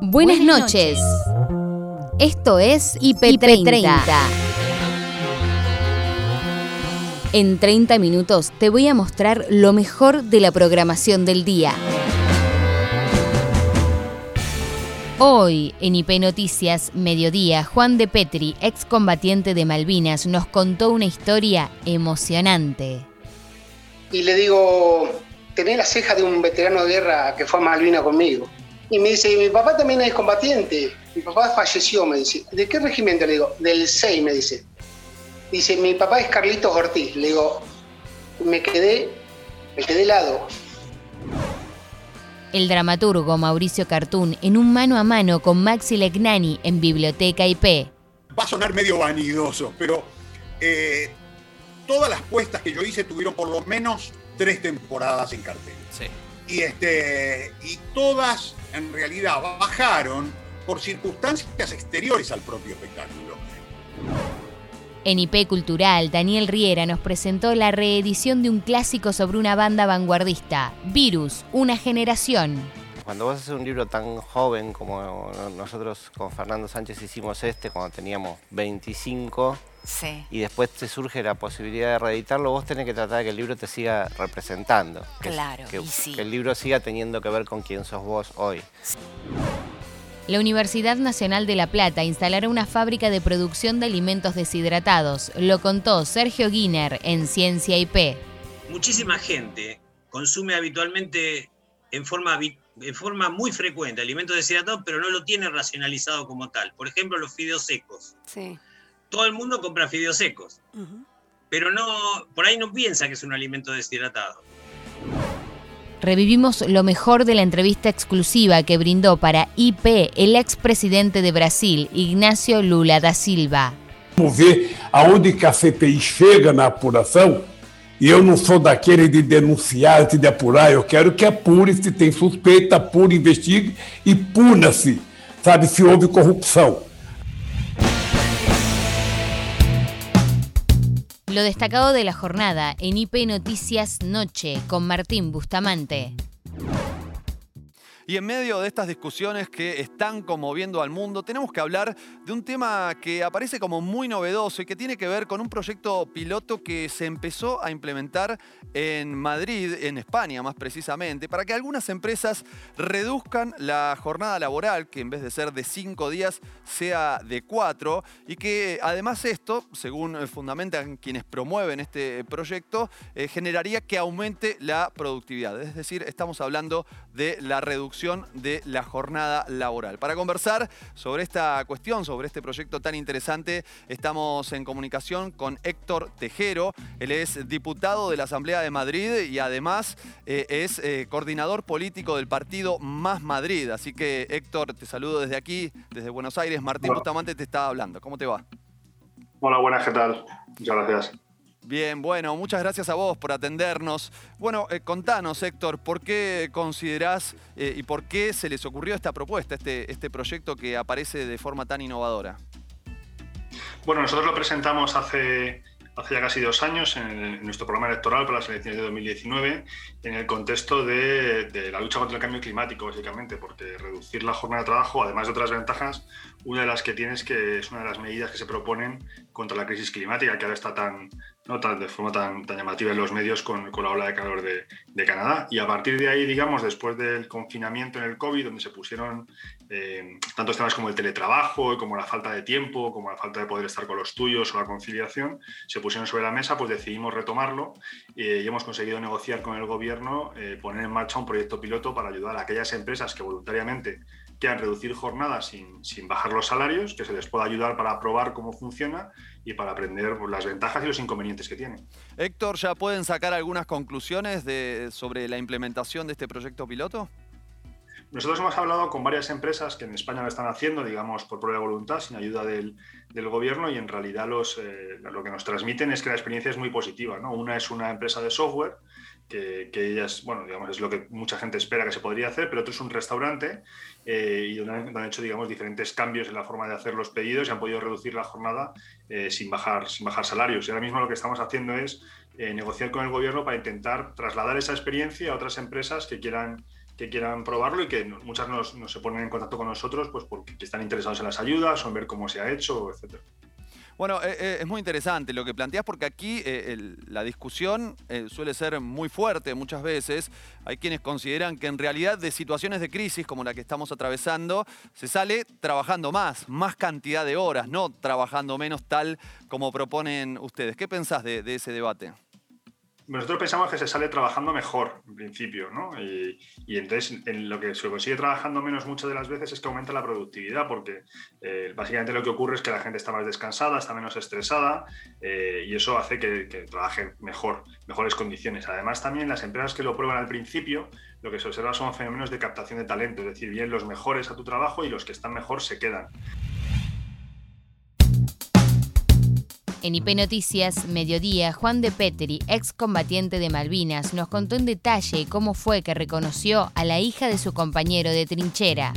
Buenas noches. Esto es IP30. En 30 minutos te voy a mostrar lo mejor de la programación del día. Hoy, en IP Noticias, mediodía, Juan de Petri, excombatiente de Malvinas, nos contó una historia emocionante. Y le digo, tenés la ceja de un veterano de guerra que fue a Malvinas conmigo. Y me dice, mi papá también es combatiente. Mi papá falleció, me dice. ¿De qué regimiento? Le digo, del 6, me dice. Dice, mi papá es Carlitos Ortiz. Le digo, me quedé, me quedé helado. El dramaturgo Mauricio Cartún en un mano a mano con Maxi Legnani en Biblioteca IP. Va a sonar medio vanidoso, pero eh, todas las puestas que yo hice tuvieron por lo menos tres temporadas en cartel. Sí. Y, este, y todas en realidad bajaron por circunstancias exteriores al propio espectáculo. En IP Cultural, Daniel Riera nos presentó la reedición de un clásico sobre una banda vanguardista, Virus, una generación. Cuando vos haces un libro tan joven como nosotros con Fernando Sánchez hicimos este, cuando teníamos 25, Sí. y después te surge la posibilidad de reeditarlo, vos tenés que tratar de que el libro te siga representando. Claro, que- y sí. que el libro siga teniendo que ver con quién sos vos hoy. La Universidad Nacional de La Plata instalará una fábrica de producción de alimentos deshidratados. Lo contó Sergio Guiner en Ciencia IP. muchísima gente consume habitualmente en forma, en forma muy frecuente alimentos deshidratados, pero no lo tiene racionalizado como tal. Por ejemplo, los fideos secos. Sí. Todo el mundo compra fideos secos, pero no, por ahí no piensa que es un alimento deshidratado. Revivimos lo mejor de la entrevista exclusiva que brindó para IP el expresidente de Brasil, Ignacio Lula da Silva. Vamos ver aonde que a CPI chega na apuração. E eu não sou daquele de denunciar, de apurar. Eu quero que apure se tem suspeita, apure, investigue e puna-se, sabe, se houve corrupção. Lo destacado de la jornada en IP Noticias Noche con Martín Bustamante. Y en medio de estas discusiones que están conmoviendo al mundo, tenemos que hablar de un tema que aparece como muy novedoso y que tiene que ver con un proyecto piloto que se empezó a implementar en Madrid, en España más precisamente, para que algunas empresas reduzcan la jornada laboral, que en vez de ser de cinco días sea de cuatro, y que además esto, según fundamentan quienes promueven este proyecto, eh, generaría que aumente la productividad. Es decir, estamos hablando de la reducción de la jornada laboral. Para conversar sobre esta cuestión, sobre este proyecto tan interesante, estamos en comunicación con Héctor Tejero. Él es diputado de la Asamblea de Madrid y además eh, es eh, coordinador político del partido Más Madrid. Así que Héctor, te saludo desde aquí, desde Buenos Aires. Martín. Bustamante te está hablando. ¿Cómo te va? Hola, buenas, ¿qué tal? Muchas gracias. Bien, bueno, muchas gracias a vos por atendernos. Bueno, eh, contanos, Héctor, ¿por qué considerás eh, y por qué se les ocurrió esta propuesta, este, este proyecto que aparece de forma tan innovadora? Bueno, nosotros lo presentamos hace, hace ya casi dos años en, nuestro programa electoral para las elecciones de 2019 en el contexto de, la lucha contra el cambio climático, básicamente, porque reducir la jornada de trabajo, además de otras ventajas, una de las que tiene es que es una de las medidas que se proponen contra la crisis climática, que ahora está tan, ¿no? de forma tan, tan llamativa en los medios con, con la ola de calor de, de Canadá. Y a partir de ahí, digamos, después del confinamiento en el COVID, donde se pusieron eh, tantos temas como el teletrabajo, como la falta de tiempo, como la falta de poder estar con los tuyos o la conciliación, se pusieron sobre la mesa, pues decidimos retomarlo eh, y hemos conseguido negociar con el gobierno, eh, poner en marcha un proyecto piloto para ayudar a aquellas empresas que voluntariamente quieran reducir jornadas sin, sin bajar los salarios, que se les pueda ayudar para probar cómo funciona y para aprender pues, las ventajas y los inconvenientes que tiene. Héctor, ¿ya pueden sacar algunas conclusiones de- sobre la implementación de este proyecto piloto? Nosotros hemos hablado con varias empresas que en España lo están haciendo, digamos, por propia voluntad, sin ayuda del, del gobierno, y en realidad los, eh, lo que nos transmiten es que la experiencia es muy positiva. ¿no? Una es una empresa de software, que, ellas, bueno, digamos, es lo que mucha gente espera que se podría hacer, pero otro es un restaurante eh, y donde han, hecho, digamos, diferentes cambios en la forma de hacer los pedidos y han podido reducir la jornada eh, sin, bajar, sin bajar salarios. Y ahora mismo lo que estamos haciendo es eh, negociar con el gobierno para intentar trasladar esa experiencia a otras empresas que quieran que quieran probarlo y que muchas nos, se ponen en contacto con nosotros pues porque están interesados en las ayudas o en ver cómo se ha hecho, etcétera. Bueno, eh, eh, es muy interesante lo que planteas porque aquí eh, la discusión suele ser muy fuerte muchas veces. Hay quienes consideran que en realidad de situaciones de crisis como la que estamos atravesando se sale trabajando más, más cantidad de horas, no trabajando menos tal como proponen ustedes. ¿Qué pensás de ese debate? Nosotros pensamos que se sale trabajando mejor, en principio, ¿no? Y, entonces en lo que se consigue trabajando menos muchas de las veces es que aumenta la productividad, porque eh, básicamente lo que ocurre es que la gente está más descansada, está menos estresada eh, y eso hace que, trabajen mejor, mejores condiciones. Además, también las empresas que lo prueban al principio, lo que se observa son fenómenos de captación de talento, es decir, bien los mejores a tu trabajo y los que están mejor se quedan. En IP Noticias, mediodía, Juan de Petri, excombatiente de Malvinas, nos contó en detalle cómo fue que reconoció a la hija de su compañero de trinchera.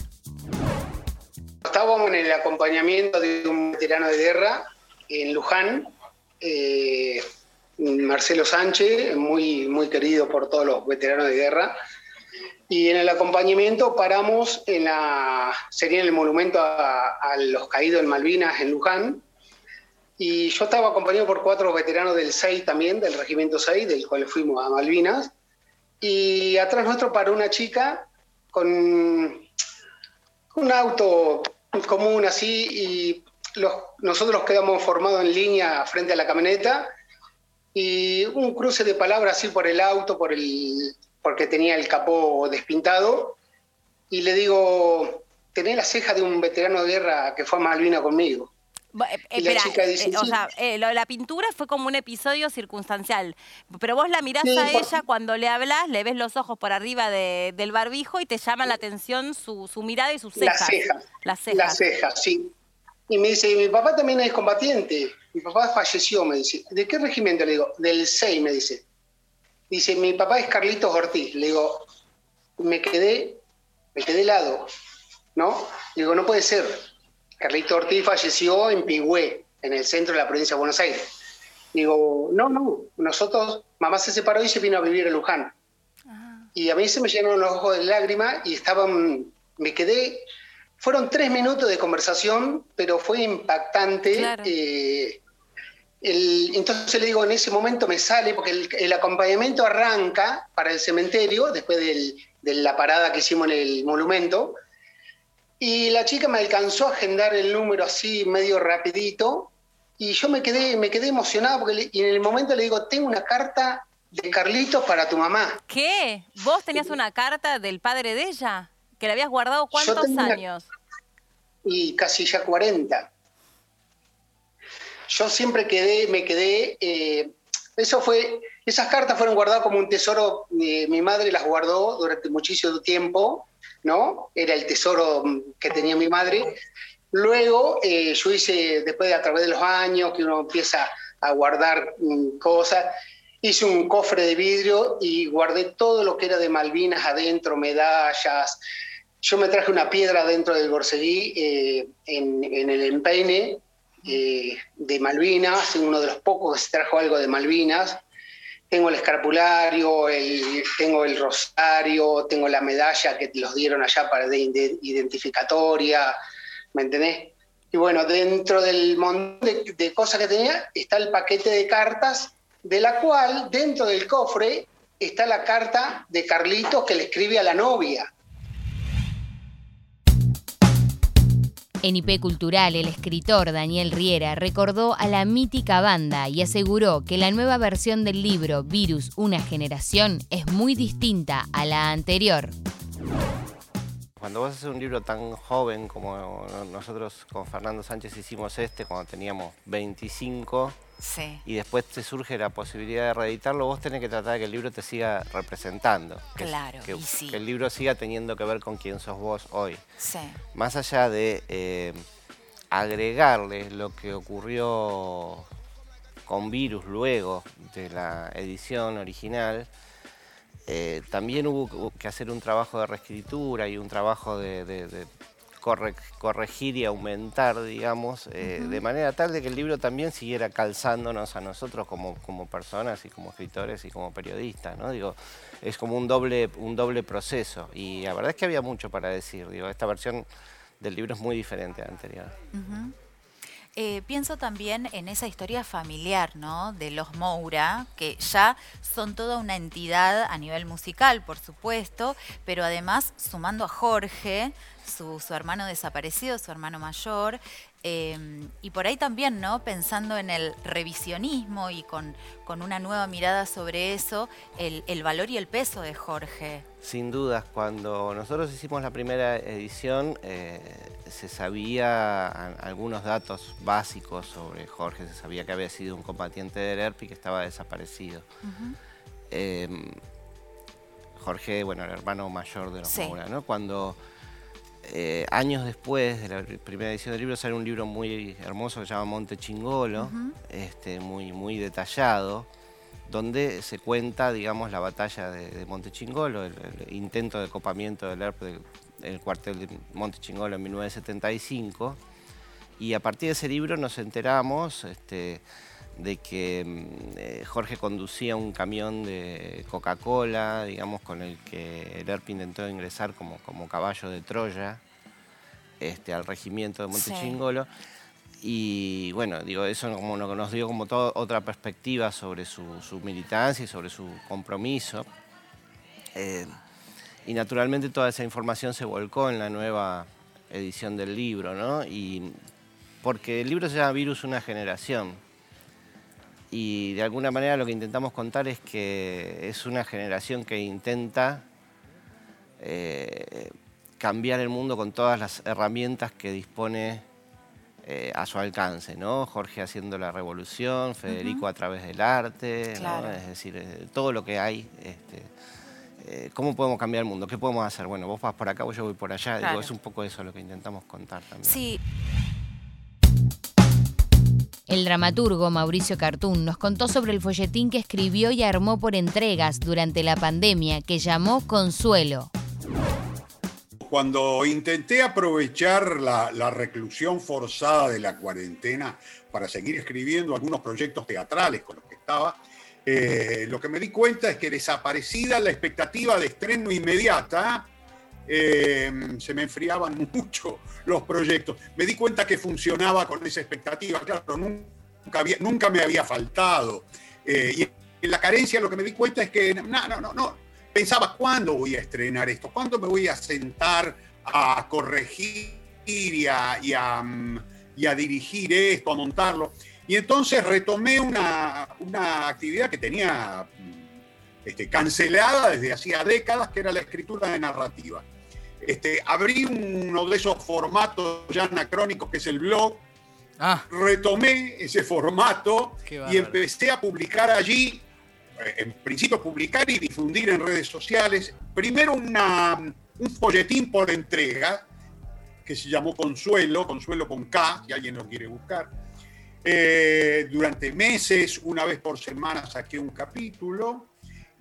Estábamos en el acompañamiento de un veterano de guerra en Luján, eh, Marcelo Sánchez, muy, muy querido por todos los veteranos de guerra. Y en el acompañamiento paramos en la, sería en el monumento a, a los caídos en Malvinas en Luján, y yo estaba acompañado por cuatro veteranos del 6 también, del Regimiento 6, del cual fuimos a Malvinas. Y atrás nuestro paró una chica con un auto común así y los, nosotros quedamos formados en línea frente a la camioneta y un cruce de palabras así por el auto, por el, porque tenía el capó despintado. Y le digo, tenés la ceja de un veterano de guerra que fue a Malvinas conmigo. Eh, espera, eh, o sea, eh, lo de la pintura fue como un episodio circunstancial, pero vos la mirás a ella cuando le hablas, le ves los ojos por arriba del barbijo y te llama la atención su, mirada y sus cejas. Las cejas. Las cejas. Las cejas, sí. Y me dice, mi papá también es combatiente. Mi papá falleció, me dice. ¿De qué regimiento? Le digo, del 6, me dice. Dice, mi papá es Carlitos Ortiz. Le digo, me quedé, me quedé helado, ¿no? Le digo, no puede ser Carlito Ortiz falleció en Pigüé, en el centro de la provincia de Buenos Aires. Digo, no, no, nosotros, mamá se separó y se vino a vivir en Luján. Y a mí se me llenaron los ojos de lágrimas y estaban, me quedé, fueron tres minutos de conversación, pero fue impactante. Eh, entonces le digo, en ese momento me sale, porque el, acompañamiento arranca para el cementerio, después de la parada que hicimos en el monumento, y la chica me alcanzó a agendar el número así medio rapidito y yo me quedé, me quedé emocionado porque y en el momento le digo, tengo una carta de Carlitos para tu mamá. ¿Qué? ¿Vos tenías una carta del padre de ella? ¿Que la habías guardado cuántos años? Y casi ya 40. Yo siempre quedé, me quedé, eh, eso fue, esas cartas fueron guardadas como un tesoro, eh, mi madre las guardó durante muchísimo tiempo ¿no? Era el tesoro que tenía mi madre. Luego eh, yo hice, después de a través de los años, que uno empieza a guardar mm, cosas, hice un cofre de vidrio y guardé todo lo que era de Malvinas adentro, medallas. Yo me traje una piedra dentro del borseguí eh, en, el empeine eh, de Malvinas, uno de los pocos que se trajo algo de Malvinas tengo el escarpulario, tengo el rosario, tengo la medalla que los dieron allá para de, identificatoria, ¿me entendés? Y bueno, dentro del montón de, cosas que tenía está el paquete de cartas, de la cual dentro del cofre está la carta de Carlitos que le escribe a la novia. En IP Cultural, el escritor Daniel Riera recordó a la mítica banda y aseguró que la nueva versión del libro Virus, una generación es muy distinta a la anterior. Cuando vos haces un libro tan joven como nosotros con Fernando Sánchez hicimos este, cuando teníamos 25, y después te surge la posibilidad de reeditarlo, vos tenés que tratar de que el libro te siga representando. Claro, que, sí. que el libro siga teniendo que ver con quién sos vos hoy. Sí. Más allá de eh, agregarle lo que ocurrió con Virus luego de la edición original, eh, también hubo que hacer un trabajo de reescritura y un trabajo de corregir y aumentar, digamos, eh, de manera tal de que el libro también siguiera calzándonos a nosotros como, como personas y como escritores y como periodistas, ¿no? Digo, es como un doble, un doble proceso y la verdad es que había mucho para decir, digo, esta versión del libro es muy diferente a la anterior. Eh, pienso también en esa historia familiar, ¿no? De los Moura, que ya son toda una entidad a nivel musical, por supuesto, pero además sumando a Jorge, su, su hermano desaparecido, su hermano mayor, Em, y por ahí también, ¿no? Pensando en el revisionismo y con, con una nueva mirada sobre eso, el, el, valor y el peso de Jorge. Sin dudas, cuando nosotros hicimos la primera edición, eh, se sabía algunos datos básicos sobre Jorge, se sabía que había sido un combatiente del ERP y que estaba desaparecido. Em, Jorge, bueno, el hermano mayor de los sí. ¿no? Cuando eh, años después de la primera edición del libro sale un libro muy hermoso que se llama Monte Chingolo, este, muy, muy detallado, donde se cuenta, digamos, la batalla de, Monte Chingolo, el, intento de copamiento del ERP del cuartel de Monte Chingolo en 1975. Y a partir de ese libro nos enteramos este, de que mm, eh, Jorge conducía un camión de Coca-Cola, digamos, con el que el ERP intentó ingresar como, como caballo de Troya este, al regimiento de Montechingolo. Y bueno, digo, eso como nos dio como toda otra perspectiva sobre su, militancia y sobre su compromiso. Eh, y naturalmente toda esa información se volcó en la nueva edición del libro, ¿no? Y porque el libro se llama Virus Una Generación y de alguna manera lo que intentamos contar es que es una generación que intenta eh, cambiar el mundo con todas las herramientas que dispone eh, a su alcance, ¿no? Jorge haciendo la revolución, Federico a través del arte, es decir, eh, todo lo que hay. Este, ¿Cómo podemos cambiar el mundo? ¿Qué podemos hacer? Bueno, vos vas por acá, yo voy por allá. Digo, es un poco eso lo que intentamos contar también. Sí. El dramaturgo Mauricio Cartún nos contó sobre el folletín que escribió y armó por entregas durante la pandemia que llamó Consuelo. Cuando intenté aprovechar la, reclusión forzada de la cuarentena para seguir escribiendo algunos proyectos teatrales con los que estaba, eh, lo que me di cuenta es que desaparecida la expectativa de estreno inmediata, eh, se me enfriaban mucho los proyectos. Me di cuenta que funcionaba con esa expectativa, claro, nunca, me había faltado. Eh, y en la carencia lo que me di cuenta es que, no, no, no, no, pensaba, ¿cuándo voy a estrenar esto? ¿Cuándo me voy a sentar a corregir y a, dirigir esto, a montarlo? Y entonces retomé una, actividad que tenía este, cancelada desde hacía décadas, que era la escritura de narrativa. Este, abrí uno de esos formatos ya anacrónicos que es el blog, ah. retomé ese formato y empecé a publicar allí, eh, en principio publicar y difundir en redes sociales, primero una, un folletín por entrega, que se llamó Consuelo, Consuelo con K, si alguien lo quiere buscar. Eh, durante meses, una vez por semana saqué un capítulo.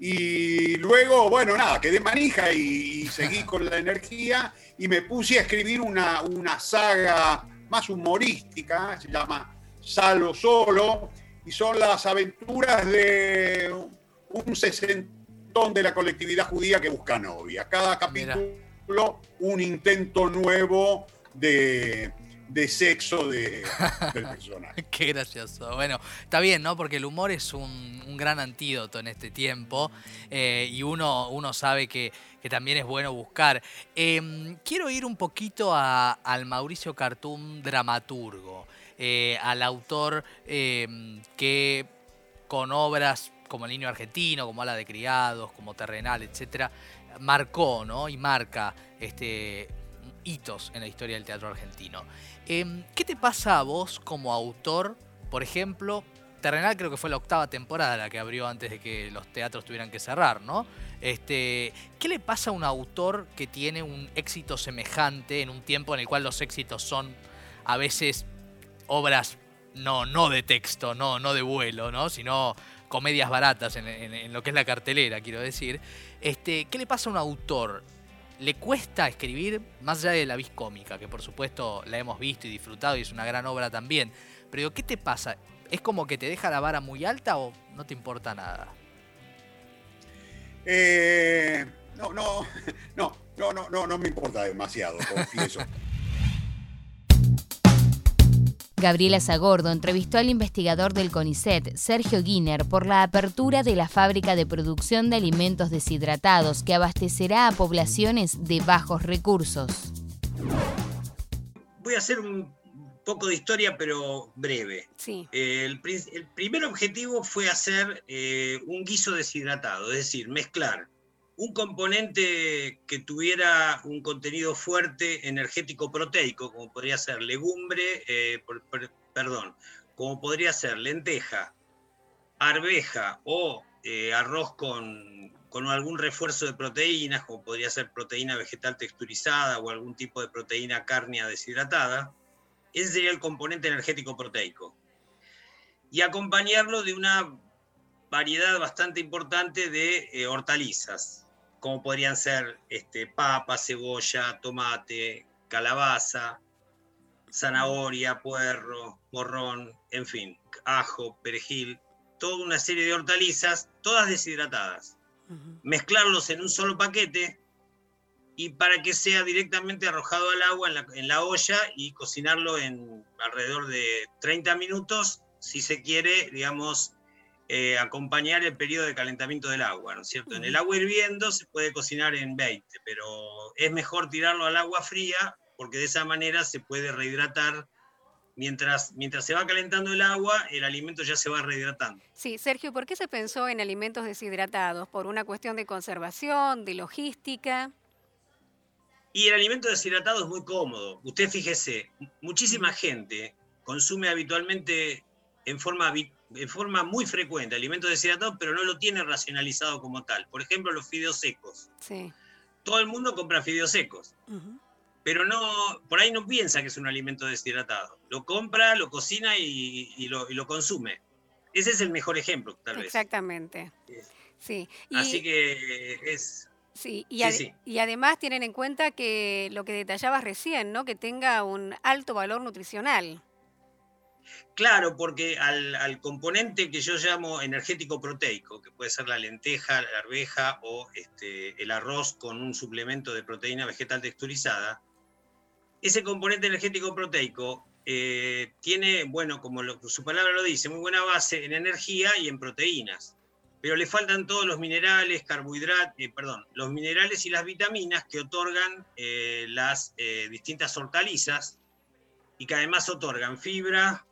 Y luego, bueno, nada, quedé manija y, seguí con la energía y me puse a escribir una, una saga más humorística, se llama Salo Solo, y son las aventuras de un sesentón de la colectividad judía que busca novia. Cada capítulo un intento nuevo de, de sexo de, del personaje. Qué gracioso. Bueno, está bien, ¿no? Porque el humor es un, gran antídoto en este tiempo eh, y uno, uno sabe que, también es bueno buscar. Em, quiero ir un poquito al Mauricio Cartún dramaturgo, eh, al autor em, que con obras como El Niño Argentino, como Ala de Criados, como Terrenal, etcétera, marcó, ¿no? Y marca este, hitos en la historia del teatro argentino. Em, ¿Qué te pasa a vos como autor, por ejemplo? Terrenal creo que fue la octava temporada la que abrió antes de que los teatros tuvieran que cerrar, ¿no? Este, ¿Qué le pasa a un autor que tiene un éxito semejante en un tiempo en el cual los éxitos son a veces obras no, no de texto, no, no de vuelo, ¿no? sino comedias baratas en, lo que es la cartelera, quiero decir. Este, ¿Qué le pasa a un autor le cuesta escribir más allá de la vis cómica, que por supuesto la hemos visto y disfrutado y es una gran obra también. Pero ¿qué te pasa? ¿Es como que te deja la vara muy alta o no te importa nada? Eh, no, no, no, no, no, no, no me importa demasiado, confieso. Gabriela Zagordo entrevistó al investigador del CONICET, Sergio Guiner, por la apertura de la fábrica de producción de alimentos deshidratados que abastecerá a poblaciones de bajos recursos. Voy a hacer un poco de historia, pero breve. Sí. el, primer objetivo fue hacer eh, un guiso deshidratado, es decir, mezclar un componente que tuviera un contenido fuerte energético proteico, como podría ser legumbre, eh, perdón, como podría ser lenteja, arveja o eh, arroz con, algún refuerzo de proteínas, como podría ser proteína vegetal texturizada o algún tipo de proteína cárnea deshidratada. Ese sería el componente energético proteico. Y acompañarlo de una variedad bastante importante de eh, hortalizas, como podrían ser este, papa, cebolla, tomate, calabaza, zanahoria, puerro, morrón, en fin, ajo, perejil, toda una serie de hortalizas, todas deshidratadas. Mezclarlos en un solo paquete y para que sea directamente arrojado al agua en la, en la, olla y cocinarlo en alrededor de 30 minutos, si se quiere, digamos, eh, acompañar el periodo de calentamiento del agua, ¿no es cierto? En el agua hirviendo se puede cocinar en 20, pero es mejor tirarlo al agua fría porque de esa manera se puede rehidratar. Mientras, mientras se va calentando el agua, el alimento ya se va rehidratando. Sí, Sergio, ¿por qué se pensó en alimentos deshidratados? ¿Por una cuestión de conservación, de logística? Y el alimento deshidratado es muy cómodo. Usted fíjese, muchísima gente consume habitualmente en forma de forma muy frecuente alimentos deshidratados, pero no lo tiene racionalizado como tal. Por ejemplo, los fideos secos. Sí. Todo el mundo compra fideos secos, pero no, por ahí no piensa que es un alimento deshidratado. Lo compra, lo cocina y, lo, consume. Ese es el mejor ejemplo, tal vez. Exactamente. Sí. Así que es, Sí y, y, además tienen en cuenta que lo que detallabas recién, ¿no? Que tenga un alto valor nutricional. Claro, porque al, componente que yo llamo energético proteico, que puede ser la lenteja, la arveja o este, el arroz con un suplemento de proteína vegetal texturizada, ese componente energético proteico eh, tiene, bueno, como su palabra lo dice, muy buena base en energía y en proteínas, pero le faltan todos los minerales, carbohidratos, eh, perdón, los minerales y las vitaminas que otorgan eh, las distintas hortalizas y que además otorgan fibra,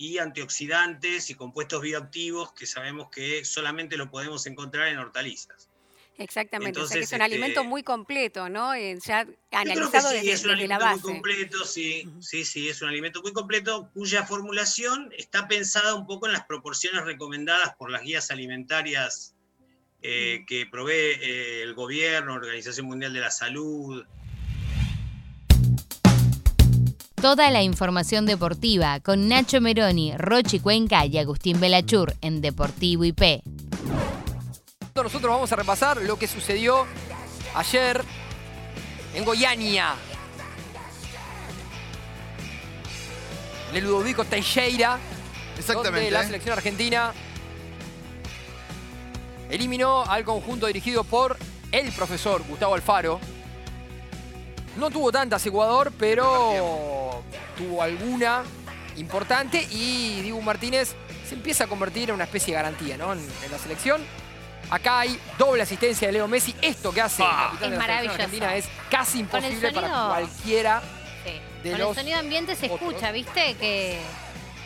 y antioxidantes y compuestos bioactivos que sabemos que solamente lo podemos encontrar en hortalizas. Exactamente, o sea que es un alimento este muy completo, ¿no? Eh, ya analizado sí, desde, es un alimento Muy completo, sí, sí, sí, es un alimento muy completo cuya formulación está pensada un poco en las proporciones recomendadas por las guías alimentarias eh, que provee eh, el gobierno, Organización Mundial de la Salud, Toda la información deportiva con Nacho Meroni, Rochi Cuenca y Agustín Belachur en Deportivo IP. Nosotros vamos a repasar lo que sucedió ayer en Goiânia. En el Ludovico Teixeira. Exactamente. la selección argentina eliminó al conjunto dirigido por el profesor Gustavo Alfaro. No tuvo tantas Ecuador, pero tuvo alguna importante y Dibu Martínez se empieza a convertir en una especie de garantía ¿no? en, la selección. Acá hay doble asistencia de Leo Messi. Esto que hace ah, es maravilloso. Argentina es casi imposible para cualquiera de Con los el sonido ambiente se escucha, ¿viste? Que,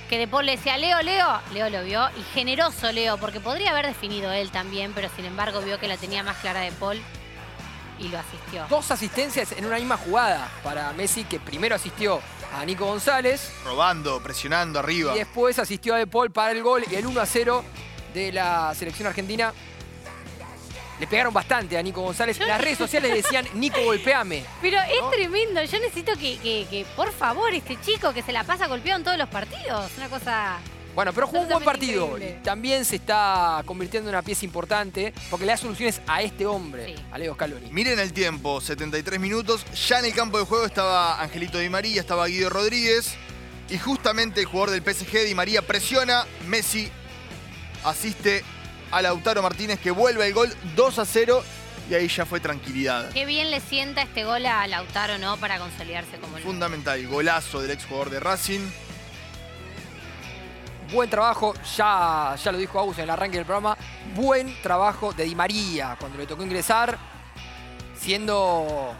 que De Paul le decía, Leo, Leo. Leo lo vio. Y generoso Leo, porque podría haber definido él también, pero sin embargo vio que la tenía más clara De Paul y lo asistió. Dos asistencias en una misma jugada para Messi, que primero asistió a Nico González. Robando, presionando arriba. Y después asistió a De Paul para el gol y el 1 a 0 de la selección argentina. Le pegaron bastante a Nico González. Las redes sociales decían, Nico, golpeame. Pero es tremendo. Yo necesito que, por favor, este chico que se la pasa golpeado en todos los partidos. Una cosa Bueno, pero jugó un buen partido. También se está convirtiendo en una pieza importante porque le da soluciones a este hombre, a Leo Scaloni. Miren el tiempo, 73 minutos. Ya en el campo de juego estaba Angelito Di María, estaba Guido Rodríguez. Y justamente el jugador del PSG, Di María, presiona. Messi asiste a Lautaro Martínez que vuelve el gol 2 a 0 y ahí ya fue tranquilidad. Qué bien le sienta este gol a Lautaro, ¿no? Para consolidarse como el. Fundamental, golazo del ex jugador de Racing buen trabajo, ya, ya lo dijo Agus en el arranque del programa, buen trabajo de Di María cuando le tocó ingresar, siendo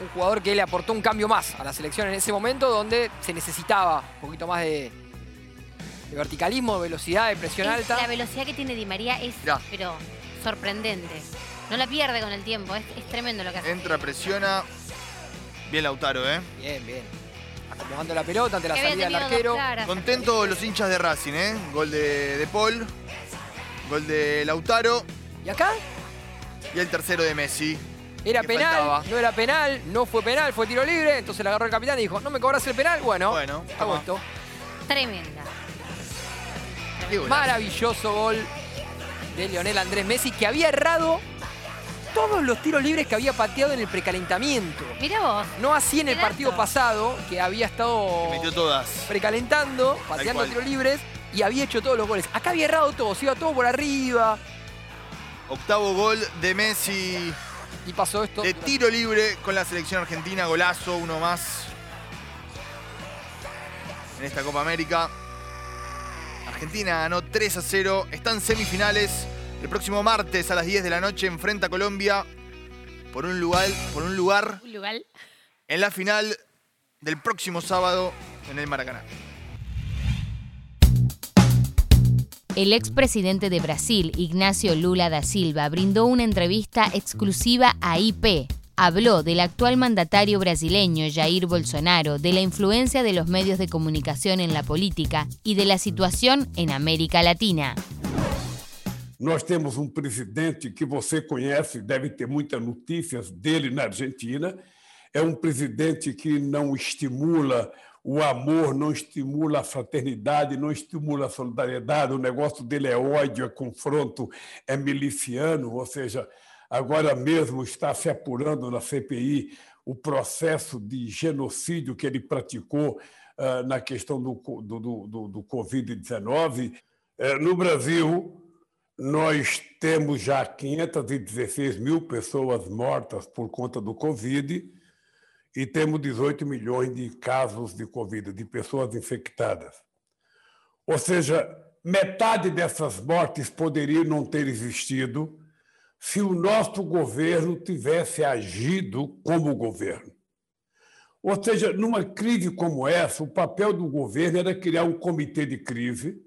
un jugador que le aportó un cambio más a la selección en ese momento donde se necesitaba un poquito más de, verticalismo, de velocidad, de presión alta. La velocidad que tiene Di María es pero sorprendente. No la pierde con el tiempo, es, es tremendo lo que hace. Entra, presiona. Bien Lautaro, ¿eh? Bien, bien acomodando la pelota ante la salida del arquero. Contentos los hinchas de Racing, ¿eh? Gol de, de Paul, gol de Lautaro. ¿Y acá? Y el tercero de Messi. Era penal, no era penal, no fue penal, fue tiro libre. Entonces le agarró el capitán y dijo, ¿no me cobras el penal? Bueno, bueno hago esto. Tremenda. Maravilloso gol de Lionel Andrés Messi, que había errado todos los tiros libres que había pateado en el precalentamiento. Mira vos. No así en el partido pasado, que había estado metió todas. precalentando, pateando tiros libres y había hecho todos los goles. Acá había errado todo, se iba todo por arriba. Octavo gol de Messi. Y pasó esto. De tiro libre con la selección argentina, golazo, uno más. En esta Copa América. Argentina ganó 3 a 0. Están semifinales. El próximo martes a las 10 de la noche enfrenta a Colombia por un lugar, por un lugar, en la final del próximo sábado en el Maracaná. El expresidente de Brasil, Ignacio Lula da Silva, brindó una entrevista exclusiva a IP. Habló del actual mandatario brasileño Jair Bolsonaro, de la influencia de los medios de comunicación en la política y de la situación en América Latina. Nós temos um presidente que você conhece, deve ter muitas notícias dele na Argentina. É um presidente que não estimula o amor, não estimula a fraternidade, não estimula a solidariedade. O negócio dele é ódio, é confronto, é miliciano. Ou seja, agora mesmo está se apurando na CPI o processo de genocídio que ele praticou uh, na questão do, do, do, do Covid-19. Uh, no Brasil, nós temos já 516 mil pessoas mortas por conta do Covid e temos 18 milhões de casos de Covid, de pessoas infectadas. Ou seja, metade dessas mortes poderiam não ter existido se o nosso governo tivesse agido como governo. Ou seja, numa crise como essa, o papel do governo era criar um comitê de crise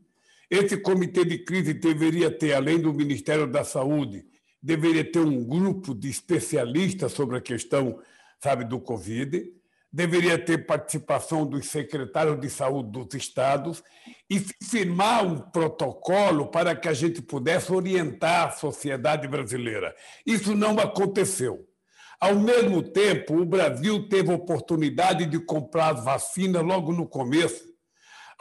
esse comitê de crise deveria ter, além do Ministério da Saúde, deveria ter um grupo de especialistas sobre a questão, sabe, do Covid, deveria ter participação dos secretários de saúde dos estados e firmar um protocolo para que a gente pudesse orientar a sociedade brasileira. Isso não aconteceu. Ao mesmo tempo, o Brasil teve oportunidade de comprar vacina logo no começo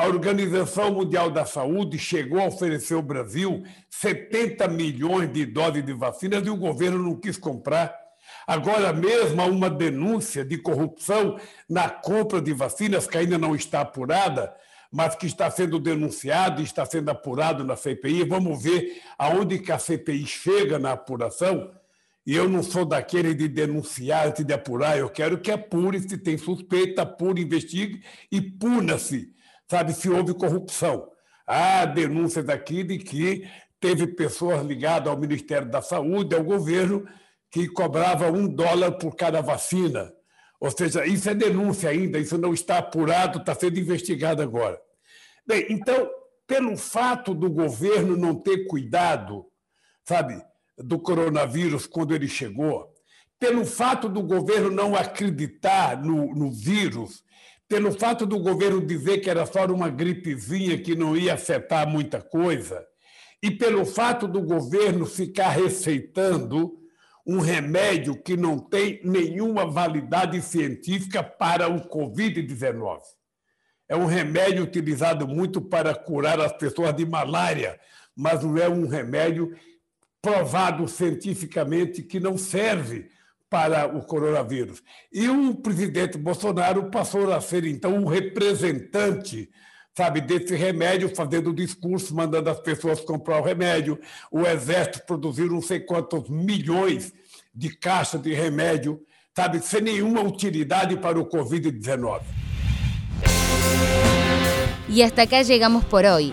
a Organização Mundial da Saúde chegou a oferecer ao Brasil 70 milhões de doses de vacinas e o governo não quis comprar. Agora mesmo há uma denúncia de corrupção na compra de vacinas que ainda não está apurada, mas que está sendo denunciado e está sendo apurado na CPI. Vamos ver aonde que a CPI chega na apuração. E eu não sou daquele de denunciar antes de apurar, eu quero que apure, se tem suspeita, apure, investigue e puna-se sabe, se houve corrupção. Há denúncias aqui de que teve pessoas ligadas ao Ministério da Saúde, ao governo, que cobrava um dólar por cada vacina. Ou seja, isso é denúncia ainda, isso não está apurado, está sendo investigado agora. Bem, então, pelo fato do governo não ter cuidado, sabe, do coronavírus quando ele chegou, pelo fato do governo não acreditar no, no vírus pelo fato do governo dizer que era só uma gripezinha que não ia afetar muita coisa, e pelo fato do governo ficar receitando um remédio que não tem nenhuma validade científica para o Covid-19. é um remédio utilizado muito para curar as pessoas de malária, mas não é um remédio provado cientificamente que não serve para o coronavírus. E o presidente Bolsonaro passou a ser, então, um representante sabe, desse remédio, fazendo discurso, mandando as pessoas comprar o remédio. O Exército produziu não sei quantos milhões de caixas de remédio, sabe, sem nenhuma utilidade para o Covid-19. Y hasta acá llegamos por hoy.